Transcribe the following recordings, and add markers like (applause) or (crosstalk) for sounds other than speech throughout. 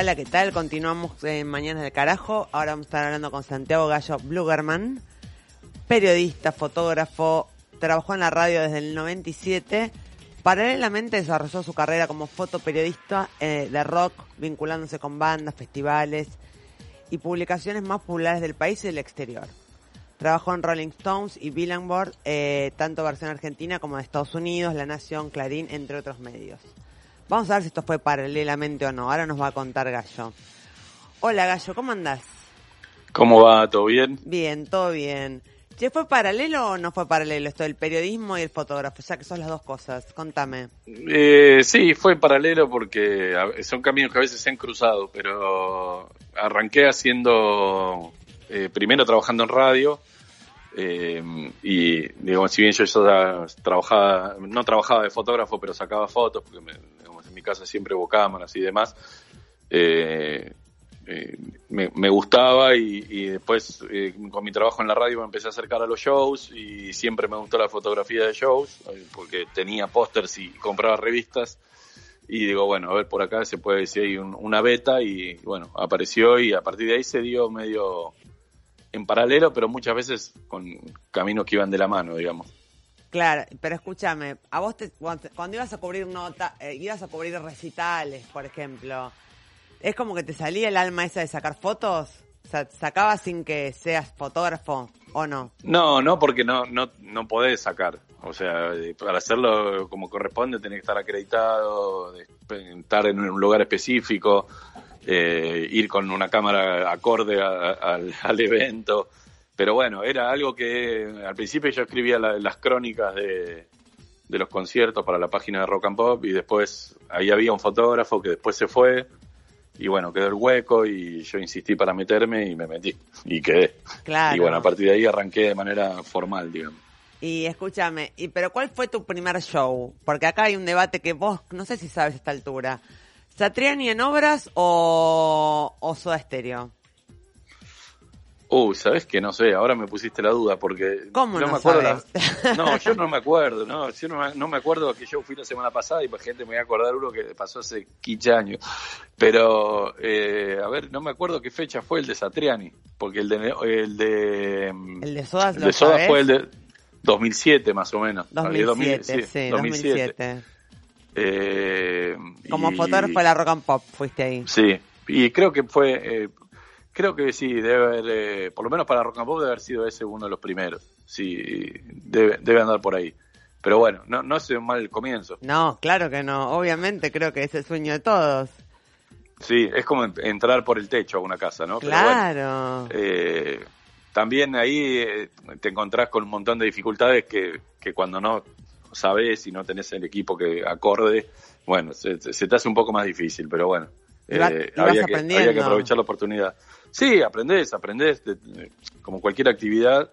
Hola, ¿qué tal? Continuamos en Mañanas de Carajo. Ahora vamos a estar hablando con Santiago Gallo Blugerman, periodista, fotógrafo, trabajó en la radio desde el 97. Paralelamente desarrolló su carrera como fotoperiodista eh, de rock, vinculándose con bandas, festivales y publicaciones más populares del país y del exterior. Trabajó en Rolling Stones y Billboard, eh, tanto versión argentina como de Estados Unidos, La Nación, Clarín, entre otros medios. Vamos a ver si esto fue paralelamente o no. Ahora nos va a contar Gallo. Hola Gallo, ¿cómo andás? ¿Cómo va? ¿Todo bien? Bien, todo bien. Che, ¿fue paralelo o no fue paralelo esto del periodismo y el fotógrafo? Ya que son las dos cosas. Contame. Eh, sí, fue paralelo porque son caminos que a veces se han cruzado, pero arranqué haciendo, eh, primero trabajando en radio, eh, y digamos, si bien yo ya trabajaba, no trabajaba de fotógrafo, pero sacaba fotos, porque en mi casa siempre hubo cámaras y demás, eh, eh, me, gustaba y, después eh, con mi trabajo en la radio me empecé a acercar a los shows y siempre me gustó la fotografía de shows eh, porque tenía pósters y compraba revistas y digo, bueno, a ver por acá se puede decir hay una beta y bueno, apareció y a partir de ahí se dio medio en paralelo, pero muchas veces con caminos que iban de la mano, digamos. Claro, pero escúchame, a vos cuando, ibas a cubrir nota, ibas a cubrir recitales, por ejemplo, es como que te salía el alma esa de sacar fotos. O ¿sacabas sin que seas fotógrafo o no? No, no, porque no, no, no podés sacar. O sea, para hacerlo como corresponde tenés que estar acreditado, estar en un lugar específico, eh, ir con una cámara acorde al evento. Pero bueno, era algo que al principio yo escribía las crónicas de, de los conciertos para la página de Rock and Pop y después ahí había un fotógrafo que después se fue y bueno, quedó el hueco y yo insistí para meterme y me metí y quedé. Claro. Y bueno, a partir de ahí arranqué de manera formal, digamos. Y escúchame, y pero ¿cuál fue tu primer show? Porque acá hay un debate que vos, no sé si sabes a esta altura. ¿Satriani en obras o, o Soda Stereo? Uy, ¿sabes que No sé, ahora me pusiste la duda porque... ¿Cómo no, me (laughs) acuerdo No, yo no me acuerdo, no, yo no me, acuerdo que yo fui la semana pasada y gente me voy a acordar uno que pasó hace 15 años. Pero, eh, a ver, no me acuerdo qué fecha fue el de Satriani, porque el de... El de, el de Soda, el de Soda fue el de 2007 más o menos. 2007, sí, 2007. Eh, Como fotógrafo de la Rock and Pop fuiste ahí. Sí, y creo que fue... Eh, Creo que sí, debe haber, eh, por lo menos para Rock and Pop debe haber sido ese uno de los primeros. Sí, debe, debe andar por ahí. Pero bueno, no, no es un mal comienzo. No, claro que no. Obviamente creo que es el sueño de todos. Sí, es como entrar por el techo a una casa, ¿no? Claro. eh, también ahí eh, te encontrás con un montón de dificultades que, que cuando no sabes y no tenés el equipo que acorde, bueno, se, se te hace un poco más difícil, pero bueno. Eh, había, que, había, que, aprovechar la oportunidad. Sí, aprendés, aprendés, como cualquier actividad,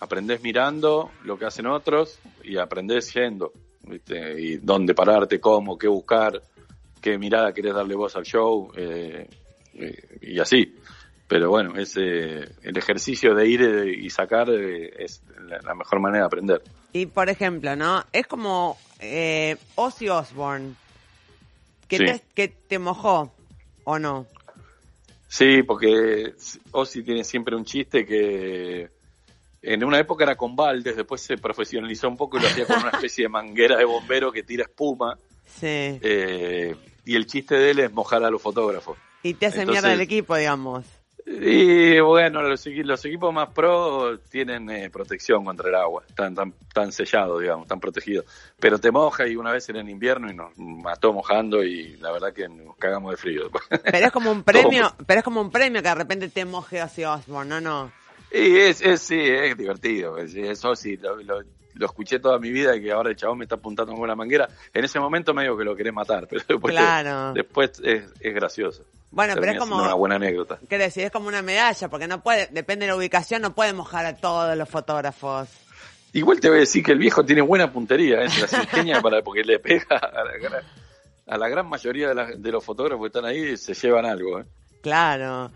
aprendés mirando lo que hacen otros y aprendés yendo, Y dónde pararte, cómo, qué buscar, qué mirada querés darle voz al show, eh, eh, y así. Pero bueno, ese, el ejercicio de ir eh, y sacar es la, mejor manera de aprender. Y por ejemplo, ¿no? Es como eh, Ozzy Osbourne, que, te, que te mojó, ¿o no? Sí, porque Ozzy tiene siempre un chiste que en una época era con baldes, después se profesionalizó un poco y lo hacía con una especie de manguera de bombero que tira espuma. Sí. Eh, y el chiste de él es mojar a los fotógrafos. Y te hace mierda el equipo, digamos. Y bueno, los, equipos más pro tienen eh, protección contra el agua, están tan, tan sellados, digamos, tan protegidos. Pero te moja y una vez era en invierno y nos mató mojando y la verdad que nos cagamos de frío. (laughs) Pero es como un premio, pero es como un premio que de repente te moje hacia Osborne, ¿no? no? Y es, es sí, es divertido. Eso sí, lo, escuché toda mi vida y que ahora el chabón me está apuntando con una manguera. En ese momento me digo que lo querés matar, (laughs) pero después, después es, es gracioso. Bueno, pero es como una buena anécdota. ¿Qué decir? Es como una medalla, porque no puede, depende de la ubicación, no puede mojar a todos los fotógrafos. Igual te voy a decir que el viejo tiene buena puntería, ¿eh? la para, porque le pega a la gran, a la gran mayoría de, de, los fotógrafos que están ahí, se llevan algo. ¿eh? Claro.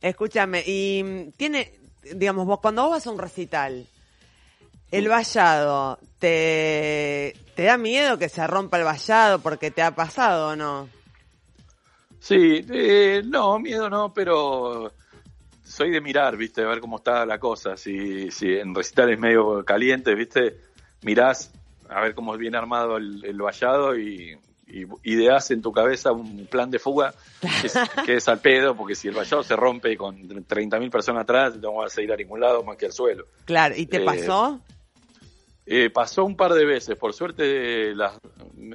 Escúchame, y tiene, digamos, vos cuando vos vas a un recital, el vallado, ¿te, ¿te da miedo que se rompa el vallado porque te ha pasado o no? Sí, eh, no, miedo no, pero soy de mirar, ¿viste? De ver cómo está la cosa. Si, si en recitales medio caliente, ¿viste? Mirás a ver cómo es bien armado el, el vallado y, y ideas en tu cabeza un plan de fuga que es, (laughs) que es al pedo, porque si el vallado se rompe con 30.000 personas atrás, no vas a ir a ningún lado más que al suelo. Claro, ¿y te Eh, pasó? Eh, pasó un par de veces, por suerte las,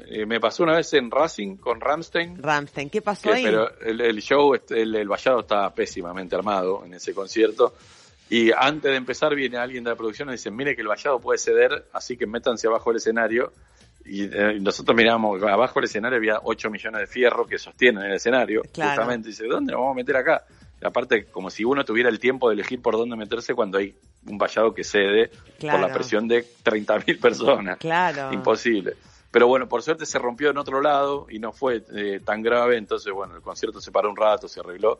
eh, me pasó una vez en Racing con Ramstein, Ramstein, ¿qué pasó que- ahí? pero el, el show, el, el vallado estaba pésimamente armado en ese concierto. Y antes de empezar viene alguien de la producción y dice, mire que el vallado puede ceder, así que métanse abajo del escenario. Y eh, nosotros miramos, abajo del escenario había 8 millones de fierros que sostienen el escenario. Claro. Justamente dice, ¿dónde nos vamos a meter acá? Aparte, como si uno tuviera el tiempo de elegir por dónde meterse cuando hay un vallado que cede por la presión de 30.000 personas. Claro. Imposible. Pero bueno, por suerte se rompió en otro lado y no fue eh, tan grave, entonces bueno, el concierto se paró un rato, se arregló.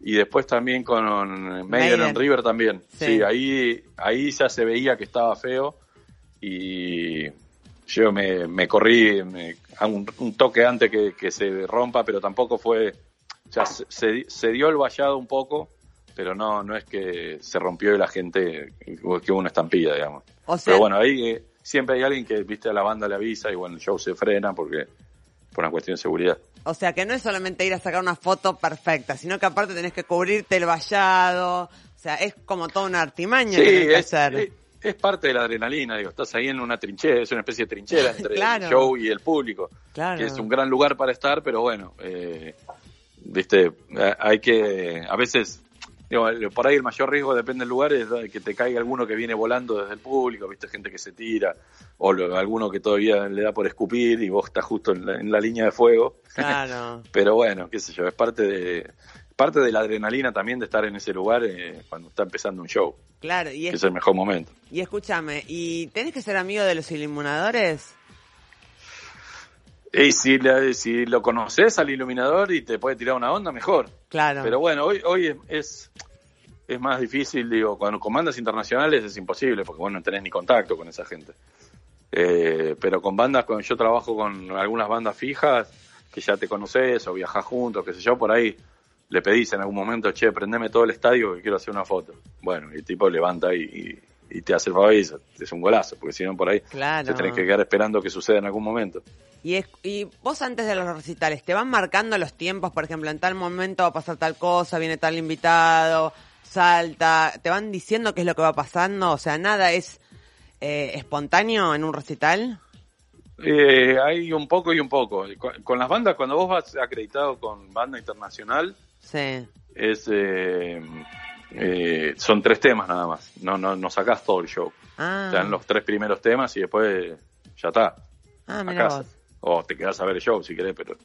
Y después también con Maiden and River también. Sí. Sí, ahí, ahí ya se veía que estaba feo y yo me, me corrí me- a un, un toque antes que, que se rompa, pero tampoco fue, o sea, se, se- se dio el vallado un poco, pero no, no es que se rompió y la gente, que hubo una estampida, digamos. O sea, Pero bueno, ahí eh, siempre hay alguien que, viste, a la banda le avisa y bueno, el show se frena porque por una cuestión de seguridad. o sea, que no es solamente ir a sacar una foto perfecta, sino que aparte tenés que cubrirte el vallado. O sea, es como toda una artimaña Sí, que es, hacer. es- es parte de la adrenalina, digo, estás ahí en una trinchera, es una especie de trinchera (laughs) entre Claro. el show y el público, Claro. que es un gran lugar para estar, pero bueno, eh, viste, hay que, a veces, digo, por ahí el mayor riesgo depende del lugar, es que te caiga alguno que viene volando desde el público, viste, gente que se tira, o lo- alguno que todavía le da por escupir y vos estás justo en la, en la línea de fuego. Claro. (laughs) Pero bueno, qué sé yo, es parte de parte de la adrenalina también de estar en ese lugar eh, cuando está empezando un show, Claro, y, es- es el mejor momento. y escúchame, ¿y tenés que ser amigo de los iluminadores? Y si, la- si lo conoces al iluminador y te puede tirar una onda, mejor. Claro. Pero bueno, hoy, hoy es, es, es más difícil, digo, cuando con bandas internacionales es imposible, porque vos no tenés ni contacto con esa gente. Eh, pero con bandas, cuando yo trabajo con algunas bandas fijas, que ya te conoces o viajás juntos, qué sé yo, por ahí le pedís en algún momento, che, prendeme todo el estadio que quiero hacer una foto. Bueno, y el tipo levanta y, y- y te hace el favor y es un golazo, porque si no por ahí Claro. te tenés que quedar esperando que suceda en algún momento. Y, es- y vos antes de los recitales, ¿te van marcando los tiempos? Por ejemplo, en tal momento va a pasar tal cosa, viene tal invitado, salta, ¿te van diciendo qué es lo que va pasando? O sea, nada es eh, espontáneo en un recital. Eh, hay un poco y un poco. Con, con las bandas, cuando vos vas acreditado con banda internacional, Sí. es eh, eh, son tres temas nada más. No, no, no sacás todo el show. Ah, los tres primeros temas y después ya está. ah a casa. O te quedás a ver el show si querés, pero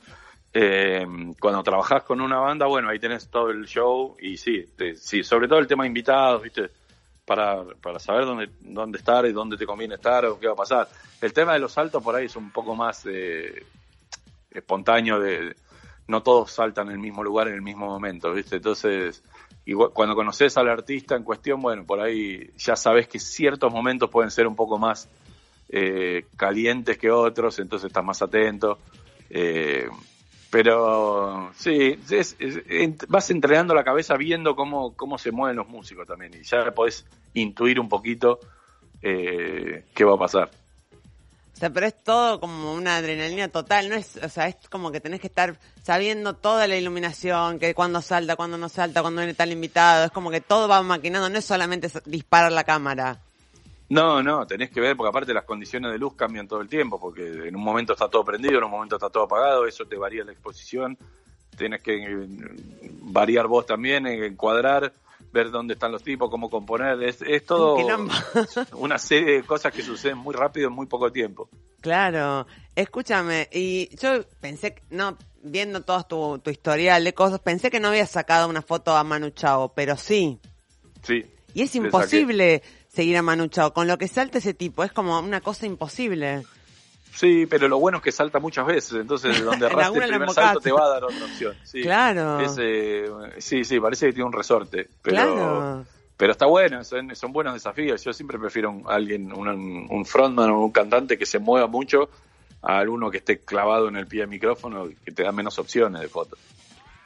eh, cuando trabajás con una banda, bueno, ahí tenés todo el show y sí, te- sí, sobre todo el tema invitados, ¿viste? Para, para saber dónde, dónde estar y dónde te conviene estar o qué va a pasar. El tema de los saltos por ahí es un poco más eh, espontáneo, de no todos saltan en el mismo lugar en el mismo momento, ¿viste? Entonces, igual, cuando conoces al artista en cuestión, bueno, por ahí ya sabes que ciertos momentos pueden ser un poco más eh, calientes que otros, entonces estás más atento. Eh, pero sí, es- vas entrenando la cabeza viendo cómo, cómo se mueven los músicos también y ya podés intuir un poquito eh, qué va a pasar. O sea, pero es todo como una adrenalina total, no es, o sea, es como que tenés que estar sabiendo toda la iluminación, que cuando salta, cuando no salta, cuando viene tal invitado, es como que todo va maquinando, no es solamente disparar la cámara. No, no, tenés que ver, porque aparte las condiciones de luz cambian todo el tiempo, porque en un momento está todo prendido, en un momento está todo apagado, eso te varía la exposición, tenés que eh, variar vos también, eh, encuadrar, ver dónde están los tipos, cómo componer, es, es todo (laughs) una serie de cosas que suceden muy rápido en muy poco tiempo. Claro, escúchame, y yo pensé, no, viendo todo tu, tu historial de cosas, pensé que no habías sacado una foto a Manu Chao, pero sí. Sí. Y es imposible seguir a Manu Chao, con lo que salta ese tipo, es como una cosa imposible. Sí, pero lo bueno es que salta muchas veces, entonces de donde (laughs) erraste el primer salto te va a dar otra opción. Sí. Claro. Es, eh, sí, sí, parece que tiene un resorte, pero Claro. pero está bueno, son, son buenos desafíos. Yo siempre prefiero un, alguien, un, un frontman o un cantante que se mueva mucho a alguno que esté clavado en el pie del micrófono y que te da menos opciones de fotos.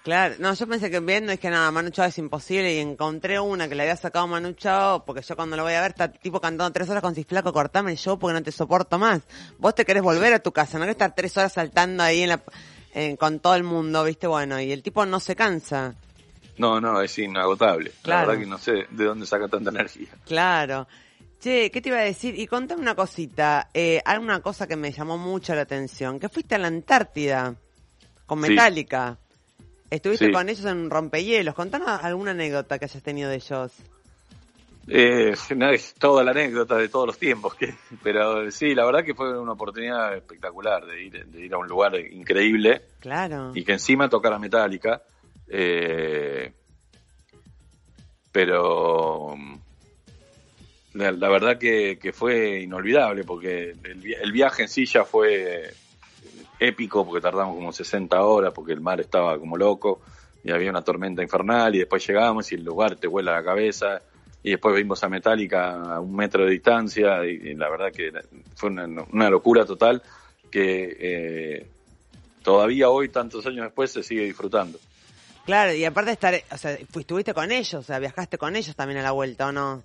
Claro, no, yo pensé que viendo es que nada, Manu Chao es imposible y encontré una que le había sacado Manu Chao porque yo cuando lo voy a ver está tipo cantando tres horas con Cisflaco, cortame el show porque no te soporto más. Vos te querés volver a tu casa, no que estar tres horas saltando ahí en la, con todo el mundo, viste, bueno, y el tipo no se cansa. No, no, es inagotable. La verdad que no sé de dónde saca tanta energía. Claro. Che, ¿qué te iba a decir? Y contame una cosita, eh, alguna cosa que me llamó mucho la atención, que fuiste a la Antártida con Metallica. Estuviste con ellos en un rompehielos. Contanos alguna anécdota que hayas tenido de ellos. Eh, no es toda la anécdota de todos los tiempos, que, (laughs) pero sí, la verdad que fue una oportunidad espectacular de ir, de ir a un lugar increíble. Claro. Y que encima tocara Metallica. Eh, pero la, verdad que, fue inolvidable porque el, el, viaje en sí ya fue épico porque tardamos como 60 horas porque el mar estaba como loco y había una tormenta infernal y después llegamos y el lugar te vuela la cabeza y después vimos a Metallica a un metro de distancia y, la verdad que fue una, locura total que eh, todavía hoy, tantos años después, se sigue disfrutando. Claro, y aparte de estar, o sea, estuviste con ellos, o sea, viajaste con ellos también a la vuelta, ¿o no?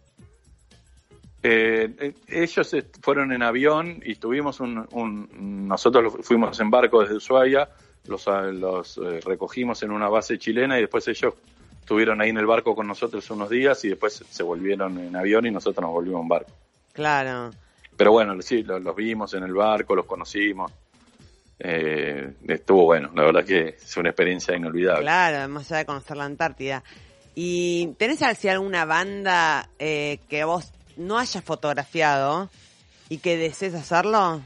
Eh, eh, ellos fueron en avión y estuvimos un, nosotros fuimos en barco desde Ushuaia, los, los eh, recogimos en una base chilena y después ellos estuvieron ahí en el barco con nosotros unos días y después se volvieron en avión y nosotros nos volvimos en barco. Claro. Pero bueno, sí, los, vimos en el barco, los conocimos. estuvo bueno, la verdad que es una experiencia inolvidable. Claro, además de conocer la Antártida. ¿Y tenés así alguna banda que vos no hayas fotografiado y que desees hacerlo?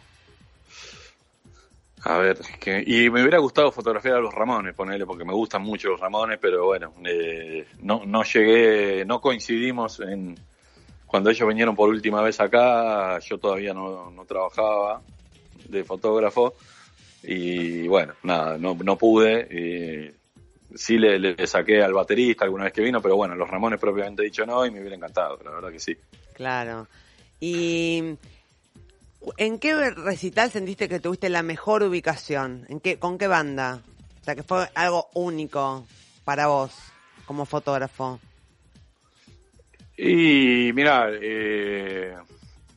A ver, que, y me hubiera gustado fotografiar a los Ramones, ponerle, porque me gustan mucho los Ramones, pero bueno, eh, no, no llegué, no coincidimos en cuando ellos vinieron por última vez acá, yo todavía no, no trabajaba de fotógrafo y bueno, nada, no, no pude. Y sí le, le, saqué al baterista alguna vez que vino, pero bueno, los Ramones propiamente dicho no y me hubiera encantado, la verdad que sí. Claro. ¿Y en qué recital sentiste que tuviste la mejor ubicación? ¿En qué, ¿Con qué banda? O sea, que fue algo único para vos como fotógrafo. Y mira, eh,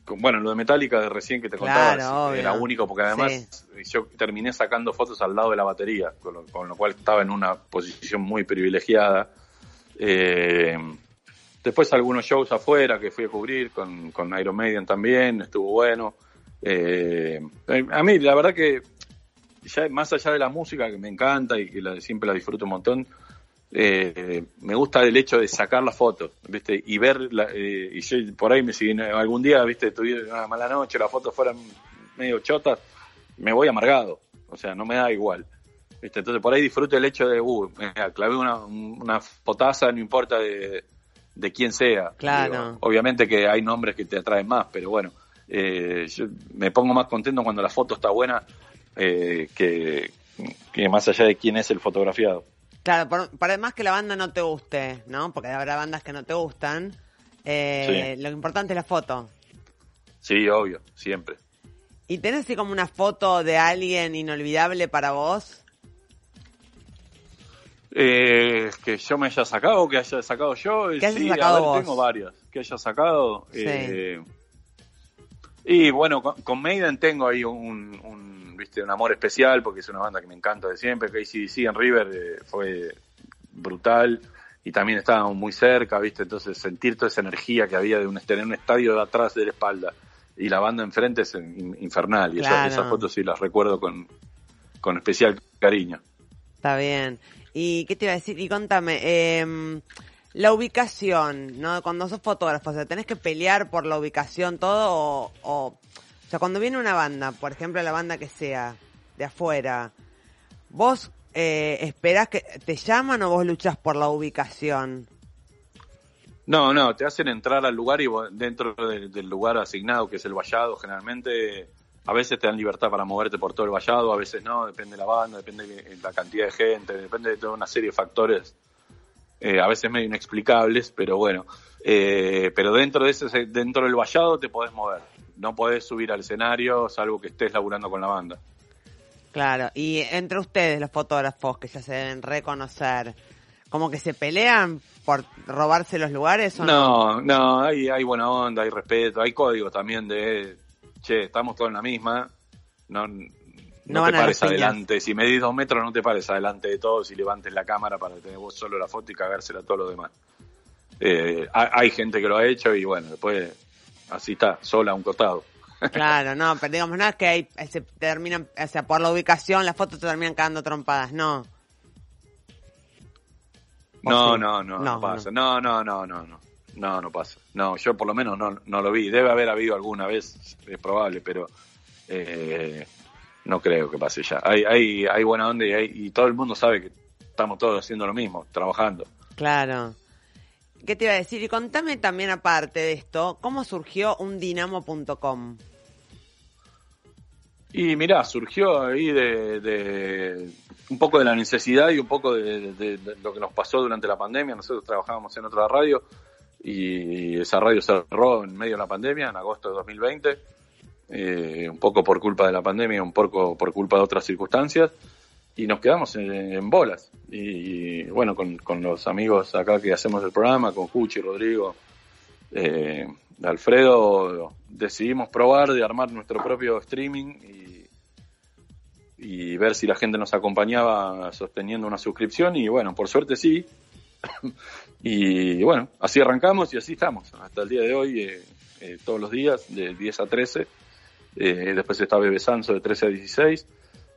bueno, lo de Metallica de recién que te contaba era único porque además yo terminé sacando fotos al lado de la batería, con lo, con lo cual estaba en una posición muy privilegiada. Eh, Después algunos shows afuera que fui a cubrir con, con Iron Maiden también, estuvo bueno. Eh, a mí, la verdad que ya más allá de la música, que me encanta y que siempre la disfruto un montón, eh, me gusta el hecho de sacar la foto, ¿viste? Y ver, eh, y por ahí me siguen, algún día, ¿viste? Tuve una mala noche, las fotos fueran medio chotas, me voy amargado, o sea, no me da igual. ¿viste? Entonces por ahí disfruto el hecho de, uh, clavé una, una fotaza, no importa de de quien sea. Claro. obviamente que hay nombres que te atraen más, pero bueno, eh, yo me pongo más contento cuando la foto está buena eh, que, más allá de quién es el fotografiado. Claro, por, además que la banda no te guste, ¿no? Porque habrá bandas que no te gustan. Eh, lo importante es la foto. Sí, obvio, siempre. ¿Y tenés así como una foto de alguien inolvidable para vos? Eh, que yo me haya sacado, que haya sacado yo. ¿Qué sí, sacado tengo varias. Que haya sacado. Eh, y bueno, con, Maiden tengo ahí un, ¿viste? un amor especial porque es una banda que me encanta de siempre. Que ACDC en River eh, fue brutal y también estábamos muy cerca, ¿viste? Entonces sentir toda esa energía que había de un, tener un estadio de atrás de la espalda y la banda enfrente es infernal. Y esas, esas, fotos sí las recuerdo con, con especial cariño. Está bien. ¿Y qué te iba a decir? Y contame, eh, la ubicación, ¿no? Cuando sos fotógrafo, o sea, ¿tenés que pelear por la ubicación todo o, o, sea, cuando viene una banda, por ejemplo, la banda que sea, de afuera, ¿vos eh, esperás que te llaman o vos luchas por la ubicación? No, no, te hacen entrar al lugar y dentro del lugar asignado, que es el vallado, generalmente a veces te dan libertad para moverte por todo el vallado, a veces no, depende de la banda, depende de la cantidad de gente, depende de toda una serie de factores, eh, a veces medio inexplicables, pero bueno, eh, pero dentro de ese, dentro del vallado te podés mover, no podés subir al escenario salvo que estés laburando con la banda. Claro, y entre ustedes, los fotógrafos que ya se deben reconocer, ¿como que se pelean por robarse los lugares o no? No, no, hay, hay buena onda, hay respeto, hay código también de, che, estamos todos en la misma, no, no, te pares adelante, si medís dos metros no te pares adelante de todos y levantes la cámara para tener vos solo la foto y cagársela a todos los demás. Eh, hay gente que lo ha hecho y bueno, después así está, sola a un costado. (laughs) Claro, no, pero digamos, no es que hay, se terminan, o sea, por la ubicación las fotos se terminan quedando trompadas, no. No, no, no, no, pasa. No. no, no, no, no, no. No, pasa. No, yo por lo menos no, no lo vi. Debe haber habido alguna vez, es probable, pero eh, no creo que pase ya. Hay, hay, hay buena onda y, hay, y todo el mundo sabe que estamos todos haciendo lo mismo, trabajando. Claro. ¿Qué te iba a decir? Y contame también aparte de esto, ¿cómo surgió un dinamo.com? Y mirá, surgió ahí de, un poco de la necesidad y un poco de, lo que nos pasó durante la pandemia. Nosotros trabajábamos en otra radio y esa radio cerró en medio de la pandemia, en agosto de 2020, eh, un poco por culpa de la pandemia, un poco por culpa de otras circunstancias y nos quedamos en, bolas. Y, bueno, con, los amigos acá que hacemos el programa, con Juchi, Rodrigo, eh, Alfredo, decidimos probar de armar nuestro propio streaming y ver si la gente nos acompañaba sosteniendo una suscripción y bueno, por suerte sí. (coughs) y bueno, así arrancamos y así estamos hasta el día de hoy, eh, eh, todos los días, de 10 a 13. después está Bebe Sanso de 13 a 16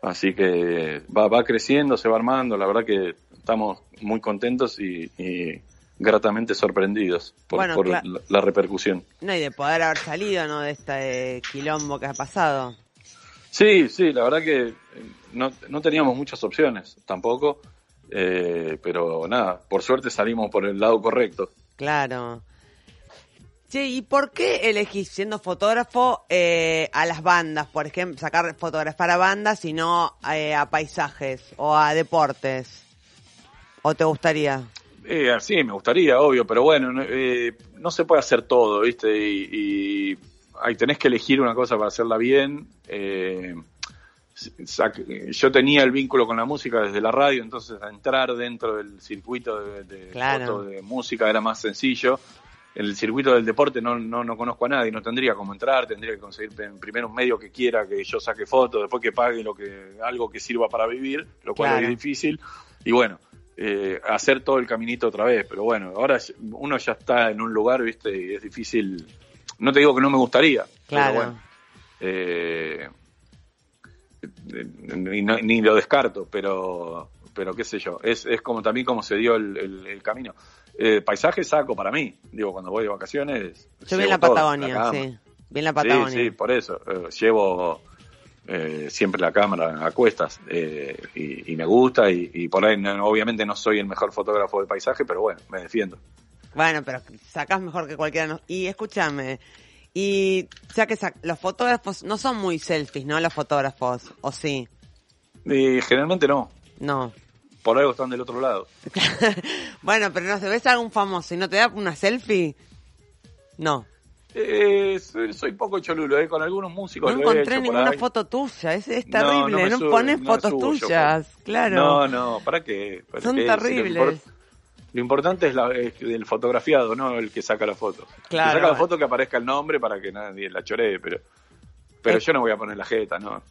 Así que va, va creciendo, se va armando. La verdad que estamos muy contentos y, gratamente sorprendidos por, la, repercusión. No, y de poder haber salido, ¿no? De este quilombo que ha pasado. Sí, sí, la verdad que eh, no, no teníamos muchas opciones tampoco, eh, pero nada, por suerte salimos por el lado correcto. Claro. ¿y por qué elegís, siendo fotógrafo, eh, a las bandas? Por ejemplo, sacar fotografar a bandas y no eh, a paisajes o a deportes. ¿O te gustaría? Eh, sí, me gustaría, obvio, pero bueno, no se puede hacer todo, ¿viste? Y, ahí tenés que elegir una cosa para hacerla bien. Yo tenía el vínculo con la música desde la radio, entonces entrar dentro del circuito de, de música era más sencillo. En el circuito del deporte no, no, no conozco a nadie, no tendría cómo entrar, tendría que conseguir primero un medio que quiera que yo saque fotos, después que pague lo que, algo que sirva para vivir, lo cual es difícil, y bueno, eh, hacer todo el caminito otra vez, pero bueno, ahora uno ya está en un lugar, viste, y es difícil, no te digo que no me gustaría, claro. pero bueno, eh, ni, lo descarto, pero pero qué sé yo, es, es como también como se dio el camino. Eh, paisaje saco para mí. Digo, cuando voy de vacaciones. Yo vi la Patagonia, sí. Vi la Patagonia. Sí, sí, por eso. Eh, llevo eh, siempre la cámara a cuestas eh, y, me gusta. Y, por ahí, obviamente, no soy el mejor fotógrafo de paisaje, pero bueno, me defiendo. Bueno, pero sacás mejor que cualquiera. Y escúchame. Y ya que los fotógrafos no son muy selfies, ¿no? Los fotógrafos, ¿o sí? generalmente no. No por algo están del otro lado. (laughs) bueno, pero no se ves a algún famoso y no te da una selfie. No. Eh, soy, poco cholulo, eh, con algunos músicos. No encontré ninguna foto tuya, es, terrible, no, pones fotos tuyas, claro. No, no, ¿para qué? Son terribles. Lo, importante es, la, el fotografiado, no el que saca la foto. Claro. Que saca la foto que aparezca el nombre para que nadie la choree, pero, pero yo no voy a poner la jeta, ¿no?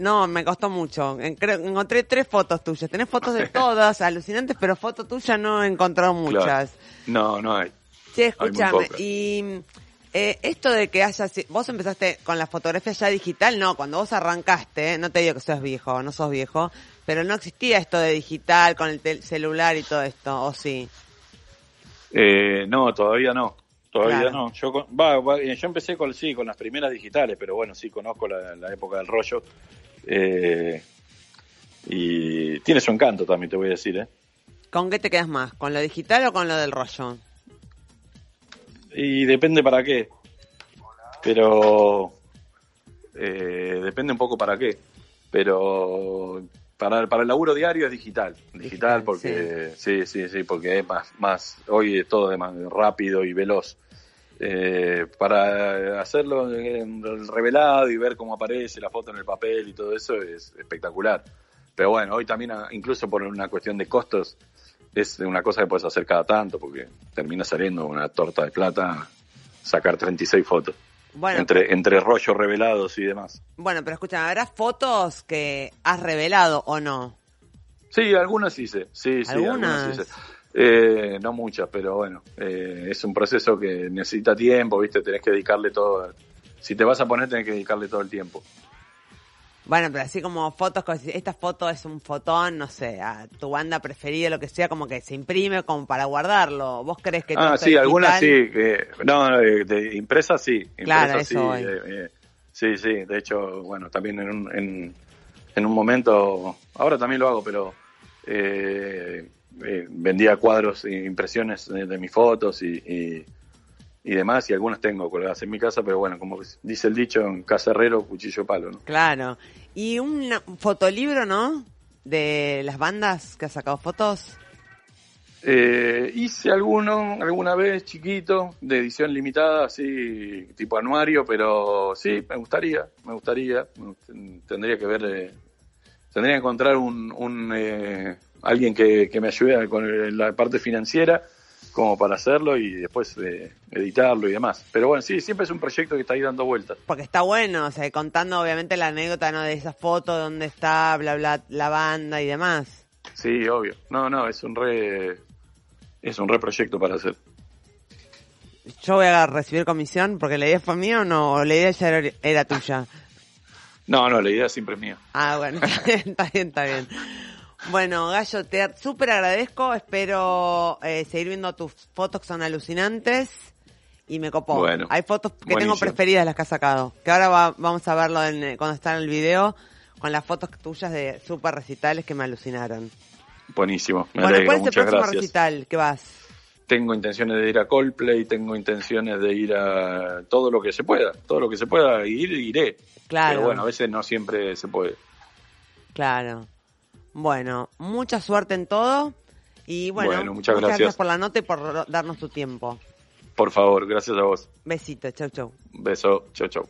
No, me costó mucho. Encontré tres fotos tuyas. Tenés fotos de (laughs) todas, alucinantes, pero foto tuya no he encontrado muchas. No, no hay. Sí, escúchame. Y eh, esto de que hayas... Vos empezaste con la fotografía ya digital, no. Cuando vos arrancaste, no te digo que seas viejo, no sos viejo, pero no existía esto de digital con el celular y todo esto, ¿o sí? Eh, no, todavía no. Todavía no. Yo, yo empecé con, sí, con las primeras digitales, pero bueno, sí conozco la época del rollo. Eh, y tiene su encanto también, te voy a decir. ¿eh? ¿Con qué te quedas más? ¿Con lo digital o con lo del rollo? Y depende para qué. Pero eh, depende un poco para qué. Pero para, para el laburo diario es digital. Digital, porque sí. sí. sí, porque es más, más, hoy es todo de más rápido y veloz. eh, para hacerlo en el revelado y ver cómo aparece la foto en el papel y todo eso es espectacular. Pero bueno, hoy también, incluso por una cuestión de costos, es una cosa que puedes hacer cada tanto, porque termina saliendo una torta de plata sacar 36 fotos. Bueno, entre, entre rollos revelados y demás. bueno, pero escúchame, ¿habrá fotos que has revelado o no? Sí, algunas hice. Sí, sí, ¿Algunas? algunas hice. Eh, no muchas, pero bueno, eh, es un proceso que necesita tiempo, ¿viste? Tenés que dedicarle todo. Si te vas a poner, tenés que dedicarle todo el tiempo. Bueno, pero así como fotos, esta foto es un fotón, no sé, a tu banda preferida, lo que sea, como que se imprime como para guardarlo. ¿Vos crees que Ah, sí, algunas sí. Que, no, de, de impresas sí. Claro, impresas sí, eso voy. eh, eh, sí, sí. De hecho, bueno, también en un, en, en un momento, ahora también lo hago, pero eh, eh, vendía cuadros e impresiones de, de mis fotos y, y, y demás, y algunas tengo colgadas en mi casa, pero bueno, como dice el dicho, en casa herrero, cuchillo palo, ¿no? Claro. Y un fotolibro, ¿no? De las bandas que has sacado fotos. Eh, hice alguno, alguna vez chiquito, de edición limitada, así, tipo anuario, pero sí, me gustaría, me gustaría, tendría que ver, eh, tendría que encontrar un, un eh, alguien que, que me ayude con el- la parte financiera, como para hacerlo y después eh, editarlo y demás. Pero bueno, sí, siempre es un proyecto que está ahí dando vueltas. Porque está bueno, o sea, contando obviamente la anécdota, ¿no? De esa foto, dónde está, bla, bla, la banda y demás. Sí, obvio. No, no, es un re, es un re proyecto para hacer. Yo voy a recibir comisión porque la idea fue mía o no, o la idea ya era, era tuya. No, no, la idea siempre es mía. Ah, bueno, (laughs) está bien, está bien, está bien. Bueno, Gallo, te súper agradezco. Espero eh, seguir viendo tus fotos que son alucinantes. Y me copó. Bueno, Hay fotos que tengo preferidas las que has sacado. Que ahora va- vamos a verlo en, eh, cuando está en el video. Con las fotos tuyas de super recitales que me alucinaron. Buenísimo. Me bueno, ¿cuál es el próximo gracias. recital que vas? tengo intenciones de ir a Coldplay, tengo intenciones de ir a todo lo que se pueda, todo lo que se pueda ir, iré. Claro. Pero bueno, a veces no siempre se puede. Claro. Bueno, mucha suerte en todo. Y bueno, Bueno, muchas gracias. por la nota y por darnos tu tiempo. Por favor, gracias a vos. Besito, chau, chau. Beso, chau, chau.